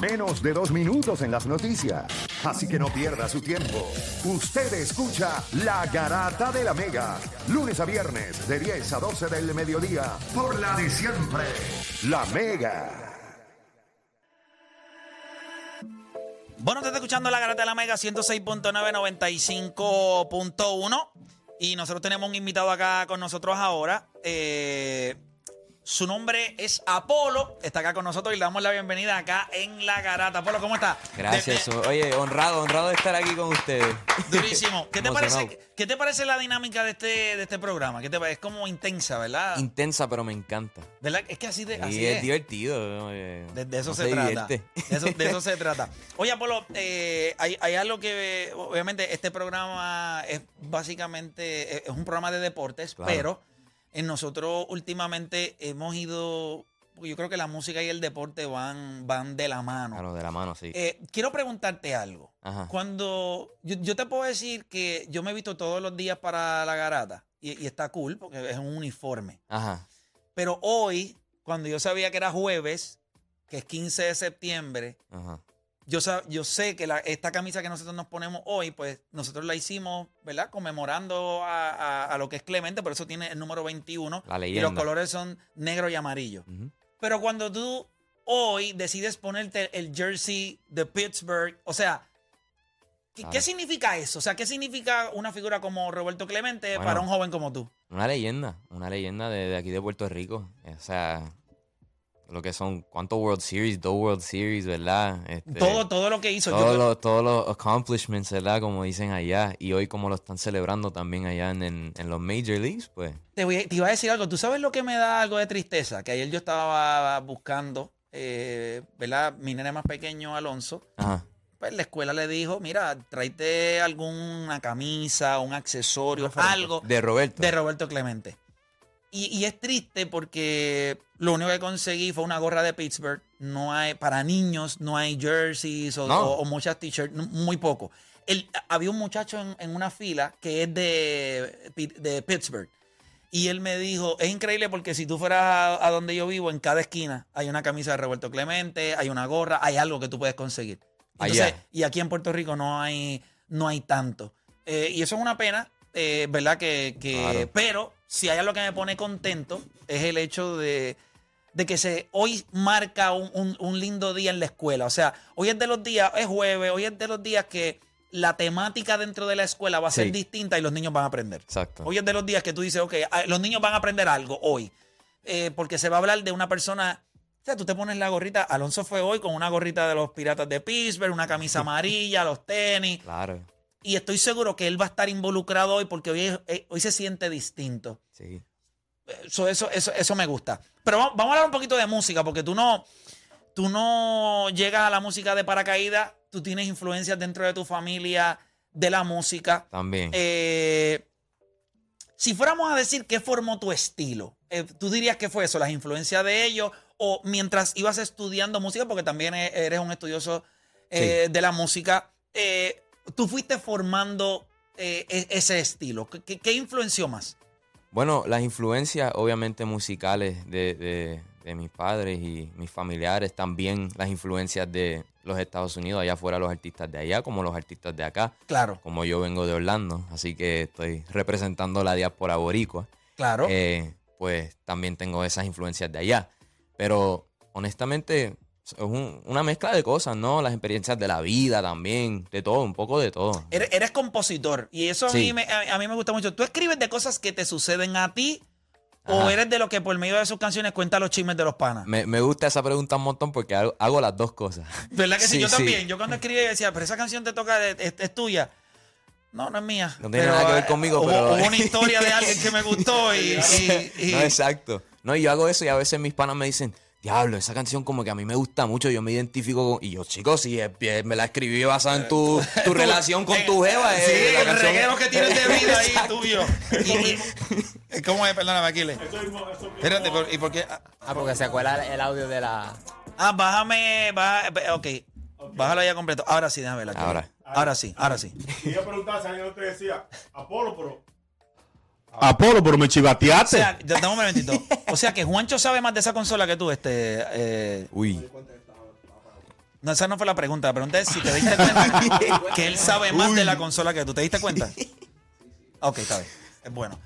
Menos de dos minutos en las noticias. Así que no pierda su tiempo. Usted escucha La Garata de la Mega. Lunes a viernes de 10 a 12 del mediodía. Por la de siempre. La Mega. Bueno, te está escuchando la Garata de la Mega 106.995.1 y nosotros tenemos un invitado acá con nosotros ahora. Eh, su nombre es Apolo, está acá con nosotros y le damos la bienvenida acá en La Garata. Apolo, ¿cómo está? Gracias. De- Oye, honrado, honrado de estar aquí con ustedes. durísimo. ¿Qué te, Emocionado. parece, ¿Qué te parece la dinámica de este, de este programa? ¿Qué te parece? Es como intensa, ¿verdad? Intensa, pero me encanta. ¿Verdad? Es que así de... Así y es, es. divertido. oye. De, de eso No se, trata. divierte. De eso, de eso se trata. Oye, Apolo, eh, hay, hay algo que, obviamente, este programa es básicamente, es es un programa de deportes, Claro. pero en nosotros últimamente hemos ido, yo creo que la música y el deporte van, van de la mano. Claro, de la mano, sí. Eh, quiero preguntarte algo. Ajá. Cuando yo, yo te puedo decir que yo me he visto todos los días para la garata y, y está cool porque es un uniforme. Ajá. Pero hoy, cuando yo sabía que era jueves, que es 15 de septiembre, Ajá. Yo, yo sé que la- esta camisa que nosotros nos ponemos hoy, pues nosotros la hicimos, ¿verdad? Conmemorando a, a- a lo que es Clemente, por eso tiene el número 21. La y los leyenda. colores son negro y amarillo. Pero cuando tú hoy decides ponerte el jersey de Pittsburgh, o sea, ¿qué, qué significa eso? O sea, ¿qué significa una figura como Roberto Clemente Bueno. para un joven como tú? Una leyenda, una leyenda de, de aquí de Puerto Rico. O sea, lo que son, ¿cuántos World Series? Dos World Series, ¿verdad? Este, todo, todo lo que hizo. yo Todos los, todos los accomplishments, ¿verdad? Como dicen allá. Y hoy como lo están celebrando también allá en, en- en los Major Leagues, pues. Te, voy a- te iba a decir algo. ¿Tú sabes lo que me da algo de tristeza? Que ayer yo estaba buscando, eh, ¿verdad? Mi nene más pequeño, Alonso. Ajá. Pues la escuela le dijo, mira, tráete alguna camisa, un accesorio, algo De Roberto. de Roberto Clemente. Y, y es triste porque lo único que conseguí fue una gorra de Pittsburgh. No hay, para niños no hay jerseys o, No. o- o muchas t-shirts, muy poco. El- había un muchacho en, en una fila que es de, de Pittsburgh. Y él me dijo, es increíble porque si tú fueras a, a donde yo vivo, en cada esquina hay una camisa de Roberto Clemente, hay una gorra, hay algo que tú puedes conseguir. Entonces, Allá. y aquí en Puerto Rico no hay, no hay tanto. Eh, y eso es una pena, eh, ¿verdad? Que, que- Claro. Pero si hay algo que me pone contento es el hecho de, de que se hoy marca un, un- un lindo día en la escuela. O sea, hoy es de los días, es jueves, hoy es de los días que la temática dentro de la escuela va a ser Sí. distinta y los niños van a aprender. Exacto. Hoy es de los días que tú dices, ok, ah, los niños van a aprender algo hoy. Eh, porque se va a hablar de una persona. O sea, tú te pones la gorrita. Alonso fue hoy con una gorrita de los piratas de Pittsburgh, una camisa amarilla, los tenis. Claro. Y estoy seguro que él va a estar involucrado hoy porque hoy, es- eh, hoy se siente distinto. Sí. Eso, eso, eso, eso me gusta. Pero vamos, vamos a hablar un poquito de música, porque tú no, tú no llegas a la música de paracaídas, tú tienes influencias dentro de tu familia de la música. También. Eh, si fuéramos a decir qué formó tu estilo, eh, ¿tú dirías que fue eso, las influencias de ellos? O mientras ibas estudiando música, porque también e- eres un estudioso eh, de la música, eh, tú fuiste formando eh, e- ese estilo. ¿Qué- ¿Qué, qué influenció más? Bueno, las influencias obviamente musicales de, de- de mis padres y mis familiares, también las influencias de los Estados Unidos, allá afuera los artistas de allá como los artistas de acá, Claro, como yo vengo de Orlando, así que estoy representando la diáspora boricua, claro. eh, pues también tengo esas influencias de allá. Pero honestamente es un- una mezcla de cosas, ¿no? Las experiencias de la vida también, de todo, un poco de todo. Eres, eres compositor y eso a, Sí. mí me, a, a mí me gusta mucho. ¿Tú escribes de cosas que te suceden a ti o eres de lo que por medio de sus canciones cuenta los chismes de los panas? Me, me gusta esa pregunta un montón porque hago, hago las dos cosas. ¿Verdad que sí? Sí, Yo sí. también. Yo cuando escribía yo decía, pero esa canción te toca, de- es, es tuya. No, no es mía. No tiene Pero, nada que ver eh, conmigo, hubo, pero- hubo una historia de alguien que me gustó y... y- y- no, exacto. No, y yo hago eso y a veces mis panas me dicen, diablo, esa canción como que a mí me gusta mucho, yo me identifico con... Y yo, chicos, si es me la escribí basada en tu, tu relación con tu jeva. Sí, eh, la el canción- reguero que tienes de vida ahí tuyo. Y- ¿Cómo es? Perdóname, Aquiles. Espérate, ¿por- ¿y por qué? Ah, Ah, porque se acuerda el audio de la. Ah, bájame, baja, ok. Bájalo ya completo. Ahora sí, déjame ver aquí. Ahora. Ahora sí, ahora sí. Y yo preguntaba si alguien no te decía, Apolo, pero. Apolo, pero me O chivateaste. sea, ya- dame un momentito. O sea que Juancho sabe más de esa consola que tú, este. eh, Uy, No, esa no fue la pregunta. La pregunta es si te diste cuenta que él sabe más de la consola que tú. ¿Te diste cuenta? Ok, está bien. Es bueno.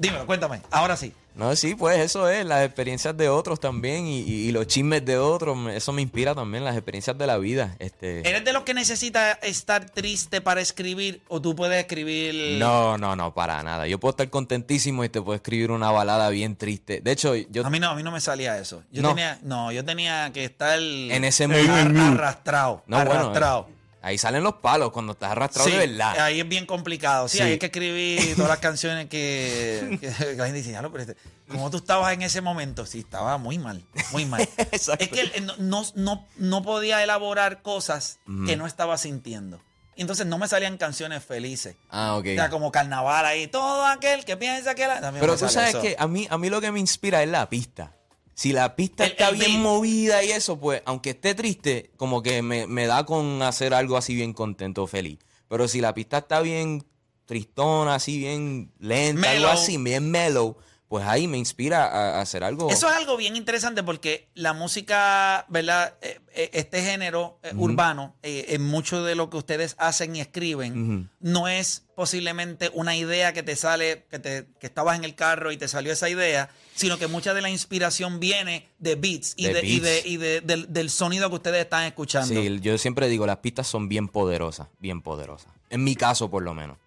Dímelo, cuéntame. Ahora sí. No, sí, pues eso es, las experiencias de otros también y, y- y los chismes de otros, eso me inspira también, las experiencias de la vida. Este, ¿Eres de los que necesita estar triste para escribir o tú puedes escribir? no, no, no, para nada. Yo puedo estar contentísimo y te puedo escribir una balada bien triste. De hecho, yo A mí no, a mí no me salía eso. Yo No. tenía, no, yo tenía que estar en ese ar- momento... arrastrado, No, bueno, arrastrado. Ahí salen los palos cuando estás arrastrado Sí, de verdad. Ahí es bien complicado. Sí, Sí. ahí hay que escribir todas las canciones que, que la gente dice, "Ya lo, pero este, ¿cómo tú estabas en ese momento? Sí, estaba muy mal, muy mal. Exacto. Es que él, no, no, no, podía elaborar cosas que no estaba sintiendo. Entonces no me salían canciones felices. Ah, ok. O sea, como carnaval ahí, todo aquel que piensa que la... Pero tú sabes eso. que a mí, a mí lo que me inspira es la pista. Si la pista El- está el bien beat. movida y eso, pues, aunque esté triste, como que me, me da con hacer algo así bien contento, feliz. Pero si la pista está bien tristona, así bien lenta, algo así, bien mellow, pues ahí me inspira a, a hacer algo. Eso es algo bien interesante porque la música, ¿verdad? Eh, eh, Este género eh, urbano, eh, en mucho de lo que ustedes hacen y escriben, no es posiblemente una idea que te sale, que, te, que estabas en el carro y te salió esa idea, sino que mucha de la inspiración viene de beats y, De de, y, de- beats. y de- del, del sonido que ustedes están escuchando. Sí, yo siempre digo, las pistas son bien poderosas, bien poderosas. En mi caso, por lo menos.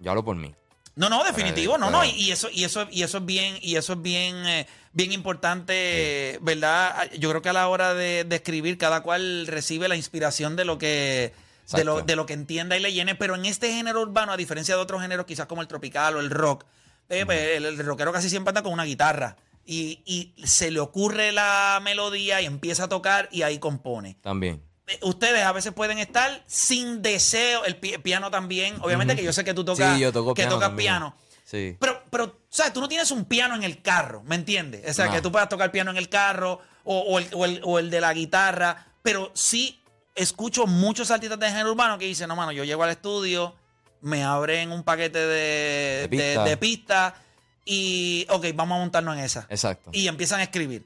Yo hablo por mí. No, no, definitivo, no, no, y, y eso, y eso, y eso es bien, y eso es bien, eh, bien importante, ¿verdad? Yo creo que a la hora de, de escribir, cada cual recibe la inspiración de lo que, de lo, de lo que entienda y le llene, pero en este género urbano, a diferencia de otros géneros, quizás como el tropical o el rock, eh, pues, el, el rockero casi siempre anda con una guitarra. Y, y se le ocurre la melodía y empieza a tocar y ahí compone. También. Eh, Ustedes a veces pueden estar sin deseo, el pi- piano también, obviamente que yo sé que tú tocas, Sí, yo toco que piano tocas también. piano. Sí. Pero, pero, ¿sabes? Tú no tienes un piano en el carro, ¿me entiendes? O sea, No. que tú puedas tocar piano en el carro o, o el, o el- o el de la guitarra, pero sí escucho muchos artistas de género urbano que dicen, no, mano, yo llego al estudio, me abren un paquete de, De de, pista. de pista y, ok, vamos a montarnos en esa. Exacto. Y empiezan a escribir.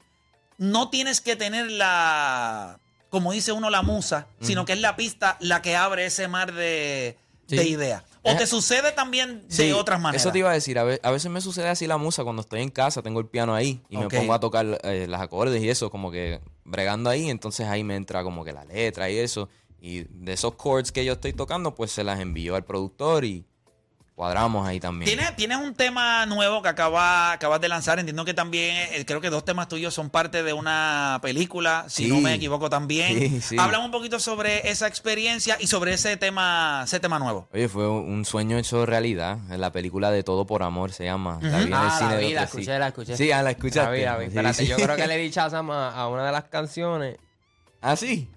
No tienes que tener la, como dice uno, la musa, sino que es la pista la que abre ese mar de, Sí. de ideas. O te sucede también de otras maneras. Eso te iba a decir. A, ve- a veces me sucede así la musa cuando estoy en casa, tengo el piano ahí y me pongo a tocar eh, las acordes y eso, como que bregando ahí. Entonces ahí me entra como que la letra y eso. Y de esos chords que yo estoy tocando, pues se las envío al productor y cuadramos ahí también. ¿Tienes, tienes un tema nuevo que acaba, acabas de lanzar. Entiendo que también, eh, creo que dos temas tuyos son parte de una película, si Sí. no me equivoco también. Sí, sí. Háblame un poquito sobre esa experiencia y sobre ese tema, ese tema nuevo. Oye, fue un sueño hecho realidad. En la película de Todo por Amor se llama. La vi en el Ah, cine la de vi, la otro- sí. escuché, la escuché. Sí, ah, la escuchaste. La vi, la vi. Sí, Espérate, sí. yo creo que le di chazam a, a una de las canciones. ¿Ah, sí?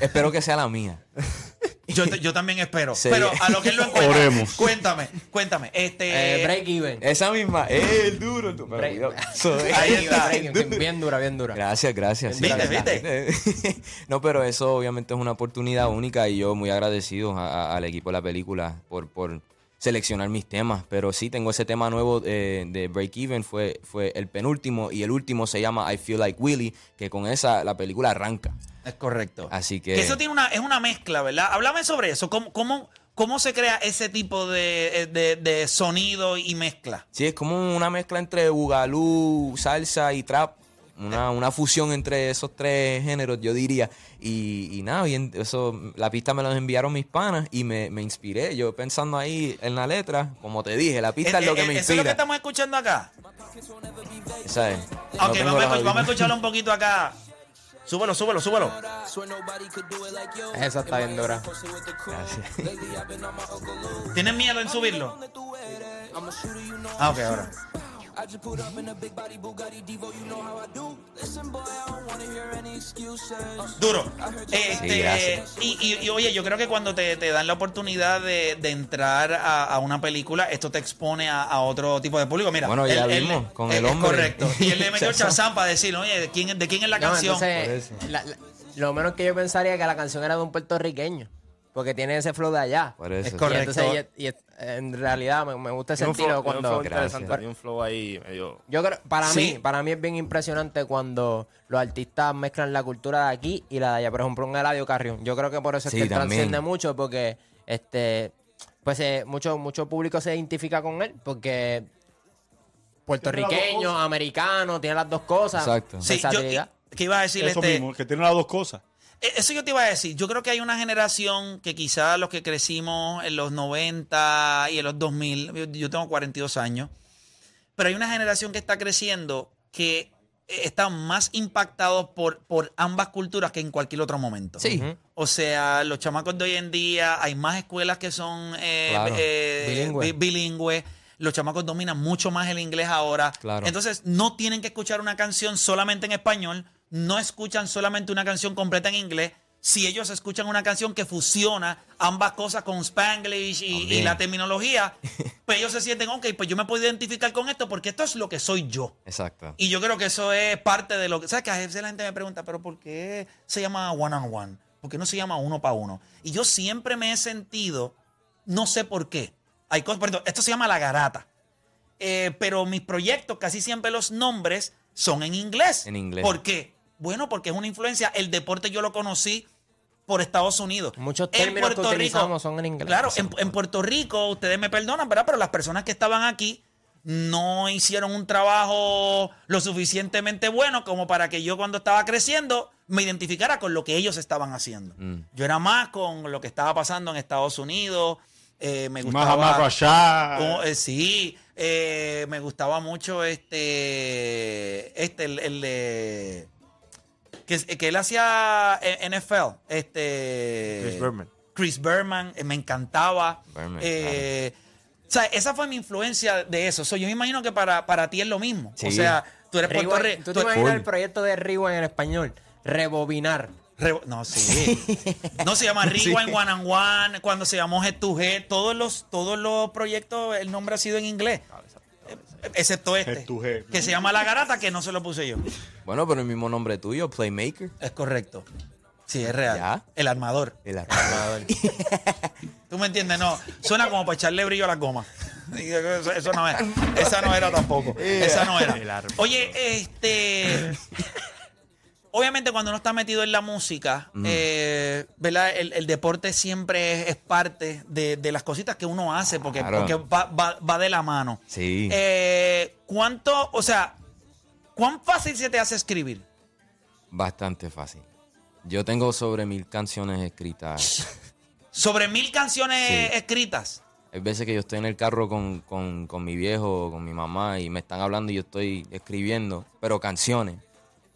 Espero que sea la mía. Yo, te- yo también espero. Sí. Pero a lo que él lo encuentra. Oremos. Cuéntame, cuéntame. Este, Eh, break even. Esa misma. ¡Eh, el duro! tú- pero Break-. Ahí está. break even, Bien dura, bien dura. Gracias, gracias. sí, ¿Viste, viste? no, pero eso obviamente es una oportunidad única y yo muy agradecido a- a- al equipo de la película por, por seleccionar mis temas. Pero sí, tengo ese tema nuevo eh, de Break Even, fue, fue el penúltimo y el último se llama I Feel Like Willy, que con esa la película arranca. Es correcto. Así que... Que eso tiene una, es una mezcla, ¿verdad? Háblame sobre eso. ¿Cómo, cómo, cómo se crea ese tipo de, de- de sonido y mezcla? Sí, es como una mezcla entre bugalú, salsa y trap. Una, una fusión entre esos tres géneros, yo diría. Y, y nada, bien, eso, la pista me la enviaron mis panas y me, me inspiré. Yo pensando ahí en la letra, como te dije, la pista es, lo que me Eh, ¿Eso es lo que inspira. estamos escuchando acá? ¿Sabes? No Ok, tengo vamos, a, vamos a escucharlo un poquito acá. Súbelo, súbelo, súbelo. Esa está bien dura. Gracias. ¿Tienes miedo en subirlo? Ah, ok, ahora. Duro. Este, gracias. y, y- y, oye, yo creo que cuando te, te dan la oportunidad de, de entrar a, a una película, esto te expone a, a otro tipo de público. Mira, Bueno, ya vimos, con el es hombre. correcto. Y él le metió Chazam. chazán para decir, oye, ¿de quién, de quién es la No, canción? entonces, la- la- lo menos que yo pensaría es que la canción era de un puertorriqueño. Porque tiene ese flow de allá. Por eso. Es Y correcto. entonces, y- y- en realidad me, me gusta ese un cuando... tiene un flow ahí medio... Yo creo, para Sí. mí, para mí es bien impresionante cuando los artistas mezclan la cultura de aquí y la de allá. Por ejemplo, un Eladio Carrión. Yo creo que por eso es Sí, que él transciende mucho, porque este, pues eh, mucho, mucho público se identifica con él, porque puertorriqueño, americano, tiene las dos cosas. Exacto. Sí, yo, que iba a decir Eso este, mismo, que tiene las dos cosas. Eh, Eso yo te iba a decir. Yo creo que hay una generación que quizás los que crecimos en los 90 y en los 2000, yo- yo tengo 42 años, pero hay una generación que está creciendo que eh, está más impactados por, por ambas culturas que en cualquier otro momento. Sí. O sea, los chamacos de hoy en día, hay más escuelas que son eh, Claro. eh, Bilingüe. bi- bilingües. Los chamacos dominan mucho más el inglés ahora. Claro. Entonces, no tienen que escuchar una canción solamente en español, no escuchan solamente una canción completa en inglés. Si ellos escuchan una canción que fusiona ambas cosas con Spanglish y, la terminología, pues ellos se sienten, ok, pues yo me puedo identificar con esto porque esto es lo que soy yo. Exacto. Y yo creo que eso es parte de lo que. ¿Sabes que a veces la gente me pregunta, pero ¿por qué se llama one on one? ¿Por qué no se llama uno para uno? Y yo siempre me he sentido, no sé por qué. Hay cosas, por ejemplo, esto se llama La Garata. Eh, pero mis proyectos, casi siempre los nombres son en inglés. En inglés. ¿Por qué? Bueno, porque es una influencia. El deporte yo lo conocí por Estados Unidos. Muchos En términos que Puerto Rico- utilizamos son en inglés. Claro, en, en Puerto Rico, ustedes me perdonan, ¿verdad? Pero las personas que estaban aquí no hicieron un trabajo lo suficientemente bueno como para que yo cuando estaba creciendo me identificara con lo que ellos estaban haciendo. Mm. Yo era más con lo que estaba pasando en Estados Unidos. eh, me Más gustaba. más. Oh, eh, sí, eh, me gustaba mucho este, este, el, el de- que, que él hacía en- NFL, este, Chris Berman. Chris Berman, eh, me encantaba. Berman, Eh, O sea, esa fue mi influencia de eso. So, yo me imagino que para, para ti es lo mismo. O Sí. sea, tú eres Rewind- Puerto Rico. ¿Tú te imaginas el proyecto de Rewind en español? Rebobinar. no, sí. No se llama Rewind One and One, cuando se llamó G2G, todos los, todos los proyectos, el nombre ha sido en inglés. Excepto este, G2G. que se llama La Garata, que no se lo puse yo. Bueno, pero el mismo nombre tuyo, Playmaker. Es correcto. Sí, es real. Ya. El armador. El armador. ¿Tú me entiendes? No, suena como para echarle brillo a las gomas. Eso, eso no es. Esa no era tampoco. Esa no era. Oye, este. Obviamente cuando uno está metido en la música, eh, ¿verdad? El, el deporte siempre es, es parte de, de las cositas que uno hace porque, Claro. porque va, va- va de la mano. Sí. Eh, ¿Cuánto, o sea, cuán fácil se te hace escribir? Bastante fácil. Yo tengo sobre mil canciones escritas. Sobre mil canciones Sí. escritas. Hay veces que yo estoy en el carro con, con, con mi viejo o con mi mamá y me están hablando y yo estoy escribiendo, pero canciones.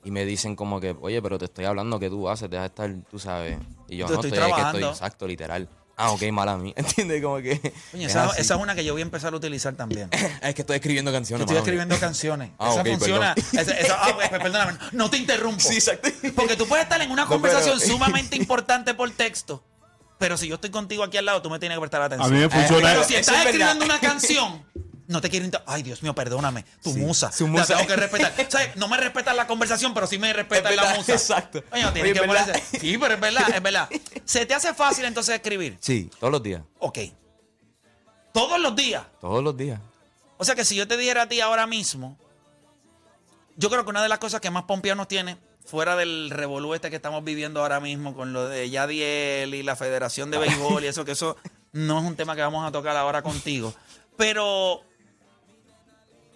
Y me dicen como que, oye, pero te estoy hablando que tú haces, deja de estar, tú sabes. Y yo Yo no estoy estoy, que trabajando. estoy exacto, literal. Ah, ok, mala a mí. ¿Entiendes? Como que. Coño, es esa, es una que yo voy a empezar a utilizar también. Es que estoy escribiendo Yo canciones. estoy escribiendo canciones. Ah, esa ok, funciona. perdón. Esa- esa- ah, pues, pues, perdóname. No te interrumpo. Sí, exacto. Porque tú puedes estar en una No, conversación pero- sumamente importante por texto. Pero si yo estoy contigo aquí al lado, tú me tienes que prestar A atención. mí me funciona. pero si estás es verdad. escribiendo una canción, no te quiero inter- Ay, Dios mío, perdóname. Tu Sí, musa. su La musa. tengo que respetar. ¿Sabes? No me respetas la conversación, pero sí me respetas Es la musa. exacto. Oye, tienes Oye, que ponerse- Sí, pero es verdad, es verdad. ¿Se te hace fácil entonces escribir? Sí, todos los días. Ok. Todos los días. Todos los días. O sea que si yo te dijera a ti ahora mismo, yo creo que una de las cosas que más Pompeo nos tiene, fuera del revolú este que estamos viviendo ahora mismo con lo de Yadiel y la Federación de Béisbol y eso, que eso no es un tema que vamos a tocar ahora contigo. Pero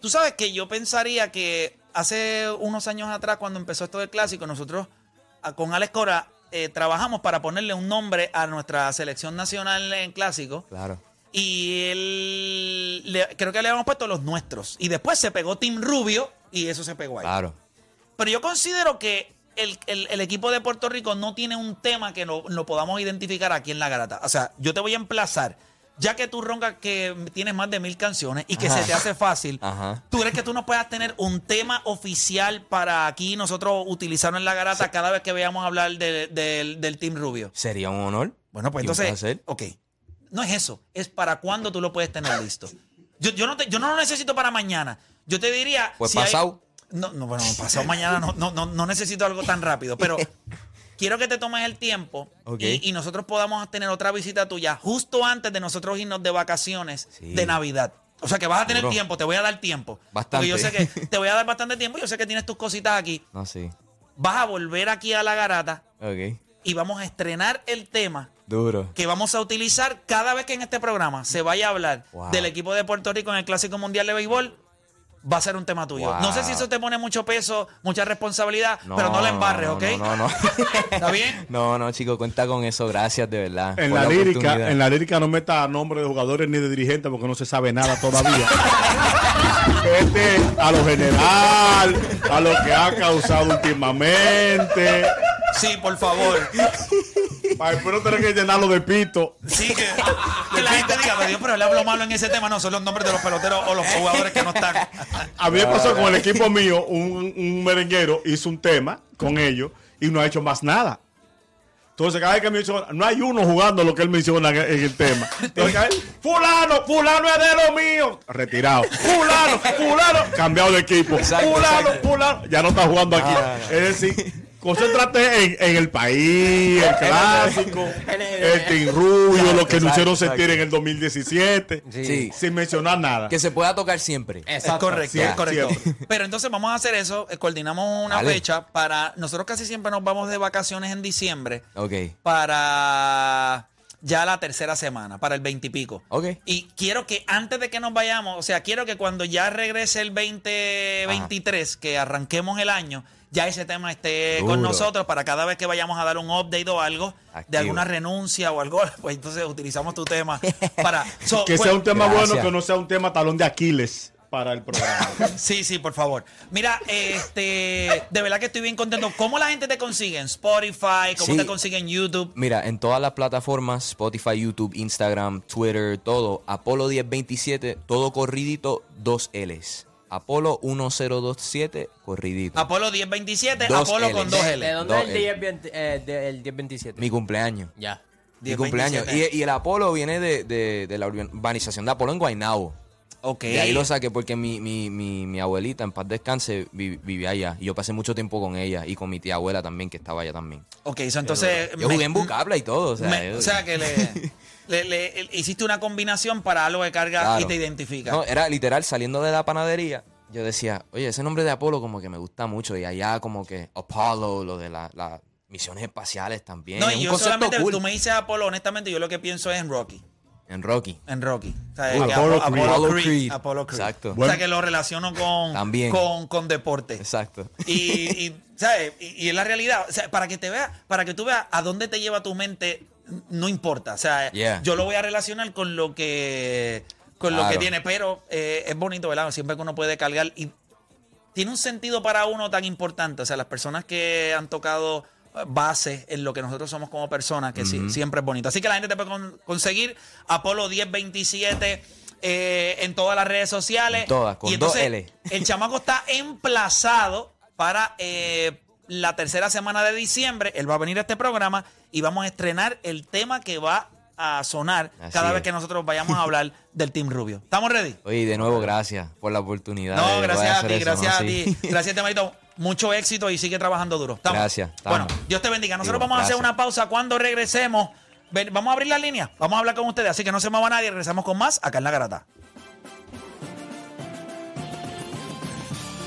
tú sabes que yo pensaría que hace unos años atrás, cuando empezó esto del clásico, nosotros a- con Alex Cora eh, trabajamos para ponerle un nombre a nuestra selección nacional en clásico. Claro. Y él, le- creo que le habíamos puesto los nuestros. Y después se pegó Team Rubio y eso se pegó ahí. Claro. Pero yo considero que el, el- el equipo de Puerto Rico no tiene un tema que lo, lo podamos identificar aquí en La Garata. O sea, yo te voy a emplazar, ya que tú roncas que tienes más de mil canciones y que Ajá. se te hace fácil, Ajá. ¿tú crees que tú no puedas tener un tema oficial para aquí nosotros utilizarlo en La Garata cada vez que veamos hablar de- del- del Team Rubio? Sería un honor. Bueno, pues entonces, ok, no es eso, es para cuándo tú lo puedes tener listo. Yo, yo, no, te- yo no lo necesito para mañana. Yo te diría... Pues pasado. no, no, bueno, pasado mañana no, no, no, no necesito algo tan rápido, pero quiero que te tomes el tiempo y, y nosotros podamos tener otra visita tuya justo antes de nosotros irnos de vacaciones Sí. de Navidad. O sea que vas a tener tiempo, te voy a dar tiempo. Bastante. Porque yo sé que te voy a dar bastante tiempo, yo sé que tienes tus cositas aquí. No, sí. Vas a volver aquí a la garata y vamos a estrenar el tema Duro. que vamos a utilizar cada vez que en este programa se vaya a hablar Wow. del equipo de Puerto Rico en el Clásico Mundial de Béisbol. Va a ser un tema tuyo. Wow. No sé si eso te pone mucho peso, mucha responsabilidad, pero no la embarres, no, ¿ok? No, no, no. ¿Está bien? No, no, chico, cuenta con eso. Gracias, de verdad. En por la, lírica, en la lírica no meta nombre de jugadores ni de dirigentes porque no se sabe nada todavía. este a lo general, a lo que ha causado últimamente. Sí, por favor. Para después no tener que llenarlo de pito. Sí, que, que la gente diga, pero Dios, pero él habló malo en ese tema. No, son los nombres de los peloteros o los jugadores que no están. A mí me pasó con el equipo mío, un, un merenguero hizo un tema con ellos y no ha hecho más nada. Entonces, cada vez que menciona, no hay uno jugando lo que él menciona en, en el tema. Entonces, cada vez, fulano, fulano es de lo mío. Retirado. Fulano, fulano, cambiado de equipo. Exacto, fulano, exacto. fulano, ya no está jugando aquí. Ah. Es decir, concéntrate en, en el país, el clásico, el Team Rubio, lo que Exacto, Lucero exacto. sentir en el 2017, Sí. sin mencionar nada. Que se pueda tocar siempre. Es correcto, Sí, es correcto. siempre. Pero entonces vamos a hacer eso, eh, coordinamos una Dale. fecha para... Nosotros casi siempre nos vamos de vacaciones en diciembre Ok. para ya la tercera semana, para el 20 y pico. Ok. Y quiero que antes de que nos vayamos, o sea, quiero que cuando ya regrese el 2023, que arranquemos el año, ya ese tema esté con nosotros para cada vez que vayamos a dar un update o algo de alguna renuncia o algo, pues entonces utilizamos tu tema para... So, Que pues, sea un tema Gracias. bueno, que no sea un tema talón de Aquiles para el programa. Sí, sí, por favor. Mira, este, de verdad que estoy bien contento. ¿Cómo la gente te consigue en Spotify? ¿Cómo Sí. te consigue en YouTube? Mira, en todas las plataformas, Spotify, YouTube, Instagram, Twitter, todo, Apolo 1027, todo corridito, dos L's. Apolo 1027, corridito. Apolo 1027, Dos Apolo Ls. con dos ¿De L. dónde Dos es el L. 10, 20, eh, de- el 1027? Mi cumpleaños. Ya. Mi 10, cumpleaños. 27. Y, y el Apolo viene de, de- de la urbanización de Apolo en Guaynabo. Ok. De ahí lo saqué porque mi, mi, mi, mi abuelita, en paz descanse, vi- vivía allá. Y yo pasé mucho tiempo con ella y con mi tía abuela también, que estaba allá también. Ok, eso entonces... Yo me- jugué en Bucabla y todo. O sea, me- yo- o sea que le, le- le- el- hiciste una combinación para algo que carga Claro. y te identifica. No, era literal saliendo de la panadería. Yo decía, oye, ese nombre de Apolo como que me gusta mucho. Y allá como que Apollo, lo de la- las misiones espaciales también. No, Es yo concepto solamente, cool. tú me dices Apolo, honestamente, yo lo que pienso es en Rocky. En Rocky. En Rocky. O sea, que Apollo Apo- Creed. Apollo Apollo Creed. Creed. Apollo Creed. Exacto. O sea, que lo relaciono con, También. con, con deporte. Exacto. Y, y, ¿sabes? Y, y es la realidad. O sea, para que te veas, para que tú veas a dónde te lleva tu mente, no importa. O sea, Yeah. yo lo voy a relacionar con lo que con lo que tiene, pero eh, es bonito, ¿verdad? Siempre que uno puede cargar y tiene un sentido para uno tan importante. O sea, las personas que han tocado eh, base en lo que nosotros somos como personas, que sí- siempre es bonito. Así que la gente te puede con- conseguir Apolo 1027 eh, en todas las redes sociales. Todas, con y entonces, dos L. El chamaco está emplazado para eh, la tercera semana de diciembre. Él va a venir a este programa y vamos a estrenar el tema que va a sonar Así cada vez que nosotros vayamos a hablar del Team Rubio. ¿Estamos ready? Oye, de nuevo, gracias por la oportunidad. No, gracias a ti, eso, gracias ¿no? a ti. Gracias, Temarito. Mucho éxito y sigue trabajando duro. ¿Estamos? Gracias, estamos. Bueno, Dios te bendiga. Nosotros Digo, vamos a hacer una pausa. Cuando regresemos, ven- vamos a abrir la línea. Vamos a hablar con ustedes. Así que no se mueva nadie. Regresamos con más acá en La Garata.